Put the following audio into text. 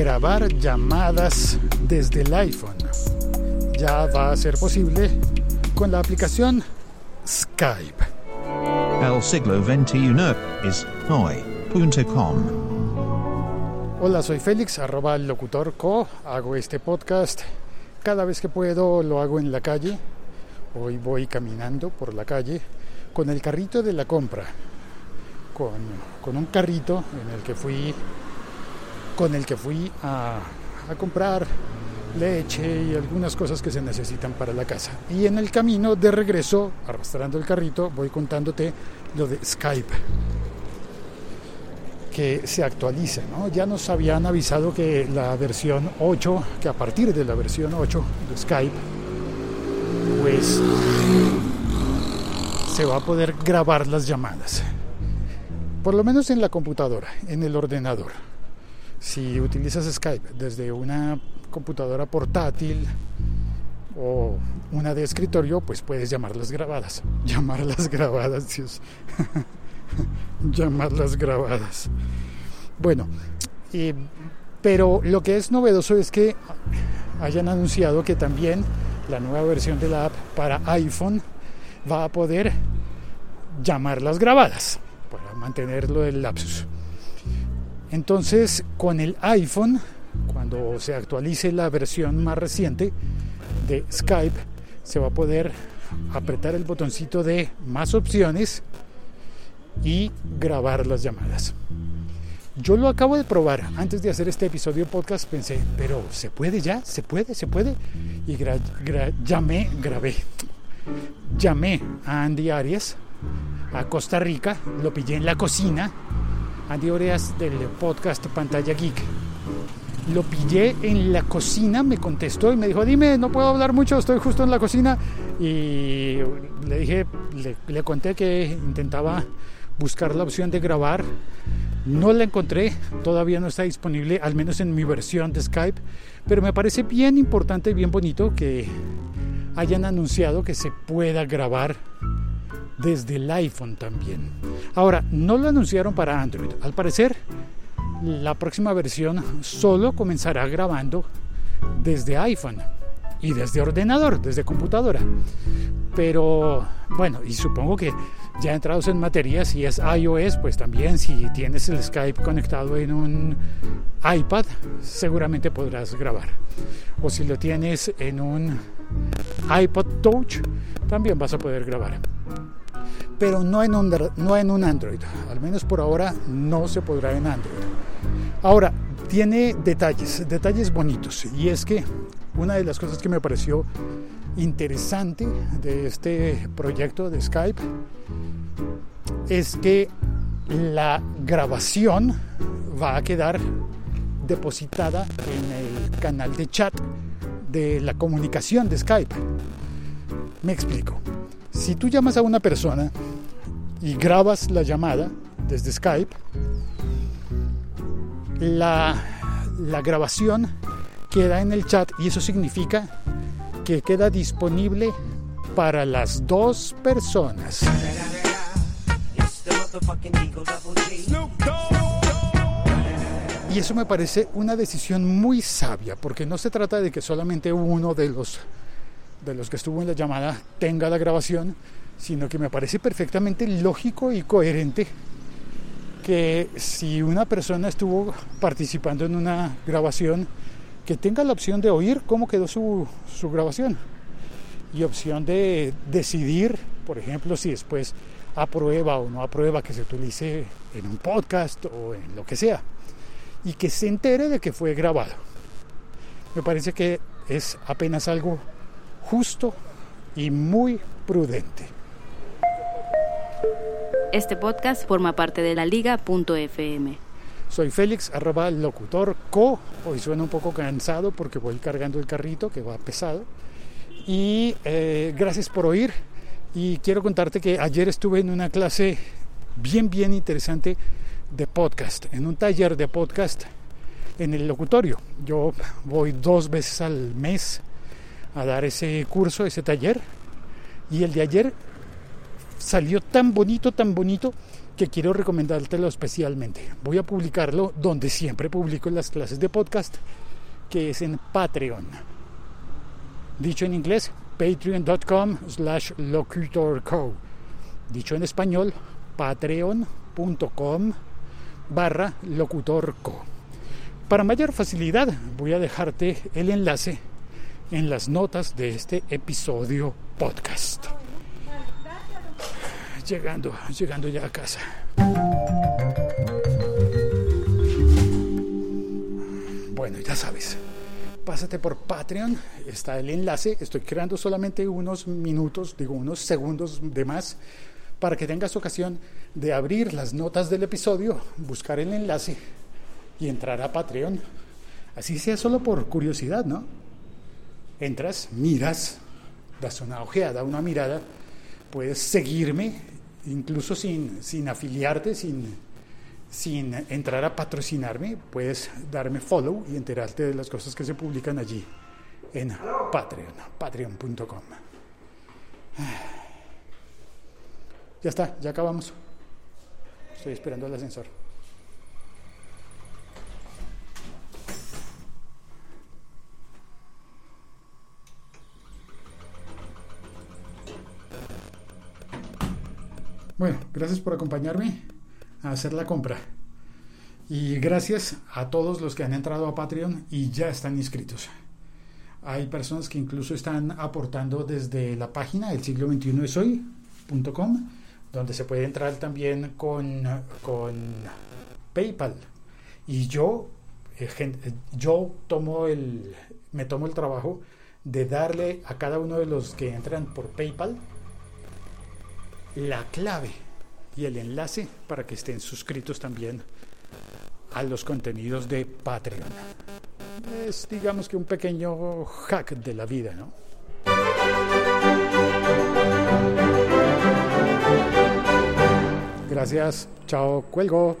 grabar llamadas desde el iPhone. Ya va a ser posible con la aplicación Skype. El siglo XXI es hoy.com. Hola, soy Félix, arroba el locutor co. Hago este podcast cada vez que puedo, lo hago en la calle. Hoy voy caminando por la calle con el carrito de la compra. Con, con un carrito en el que fui con el que fui a, comprar leche y algunas cosas que se necesitan para la casa. Y en el camino de regreso, arrastrando el carrito, voy contándote lo de Skype, que se actualiza. ¿no? Ya nos habían avisado que la versión 8, que a partir de la versión 8 de Skype, pues se va a poder grabar las llamadas. Por lo menos en la computadora, en el ordenador. Si utilizas Skype desde una computadora portátil o una de escritorio, pues puedes llamarlas grabadas. Llamarlas grabadas, Dios. llamarlas grabadas. Bueno, eh, pero lo que es novedoso es que hayan anunciado que también la nueva versión de la app para iPhone va a poder llamarlas grabadas para mantenerlo del lapsus. Entonces, con el iPhone, cuando se actualice la versión más reciente de Skype, se va a poder apretar el botoncito de más opciones y grabar las llamadas. Yo lo acabo de probar. Antes de hacer este episodio podcast pensé, pero ¿se puede ya? ¿Se puede? ¿Se puede? Y llamé, grabé. Llamé a Andy Arias a Costa Rica, lo pillé en la cocina Andy Oreas del podcast Pantalla Geek. Lo pillé en la cocina, me contestó y me dijo, dime, no puedo hablar mucho, estoy justo en la cocina. Y le dije, le, conté que intentaba buscar la opción de grabar. No la encontré, todavía no está disponible, al menos en mi versión de Skype, pero me parece bien importante y bien bonito que hayan anunciado que se pueda grabar desde el iPhone también. Ahora, no lo anunciaron para Android. Al parecer, la próxima versión solo comenzará grabando desde iPhone y desde ordenador, desde computadora. Pero bueno, y supongo que ya entrados en materia, si es iOS, pues también si tienes el Skype conectado en un iPad, seguramente podrás grabar. O si lo tienes en un iPod Touch, también vas a poder grabar pero no en, un, no en un Android. Al menos por ahora no se podrá en Android. Ahora, tiene detalles, detalles bonitos. Y es que una de las cosas que me pareció interesante de este proyecto de Skype es que la grabación va a quedar depositada en el canal de chat de la comunicación de Skype. Me explico. Si tú llamas a una persona y grabas la llamada desde Skype, la, grabación queda en el chat y eso significa que queda disponible para las dos personas. Y eso me parece una decisión muy sabia, porque no se trata de que solamente uno de los de los que estuvo en la llamada tenga la grabación, sino que me parece perfectamente lógico y coherente que si una persona estuvo participando en una grabación, que tenga la opción de oír cómo quedó su, su grabación y opción de decidir, por ejemplo, si después aprueba o no aprueba que se utilice en un podcast o en lo que sea, y que se entere de que fue grabado. Me parece que es apenas algo justo y muy prudente. Este podcast forma parte de la liga.fm. Soy Félix, arroba locutor co. Hoy suena un poco cansado porque voy cargando el carrito que va pesado. Y eh, gracias por oír. Y quiero contarte que ayer estuve en una clase bien, bien interesante de podcast, en un taller de podcast en el locutorio. Yo voy dos veces al mes a dar ese curso, ese taller. Y el de ayer salió tan bonito, tan bonito, que quiero recomendártelo especialmente. Voy a publicarlo donde siempre publico las clases de podcast, que es en Patreon. Dicho en inglés, patreon.com slash locutorco. Dicho en español, patreon.com barra locutorco. Para mayor facilidad voy a dejarte el enlace en las notas de este episodio podcast llegando, llegando ya a casa. Bueno, ya sabes, pásate por Patreon, está el enlace, estoy creando solamente unos minutos, digo unos segundos de más, para que tengas ocasión de abrir las notas del episodio, buscar el enlace y entrar a Patreon. Así sea solo por curiosidad, ¿no? Entras, miras, das una ojeada, una mirada, puedes seguirme incluso sin, sin afiliarte, sin, sin entrar a patrocinarme, puedes darme follow y enterarte de las cosas que se publican allí en Patreon, patreon.com. Ya está, ya acabamos. Estoy esperando el ascensor. Bueno, gracias por acompañarme a hacer la compra. Y gracias a todos los que han entrado a Patreon y ya están inscritos. Hay personas que incluso están aportando desde la página el siglo 21 es hoy.com, donde se puede entrar también con, con PayPal. Y yo, eh, yo tomo el, me tomo el trabajo de darle a cada uno de los que entran por PayPal la clave y el enlace para que estén suscritos también a los contenidos de Patreon. Es digamos que un pequeño hack de la vida, ¿no? Gracias, chao, cuelgo.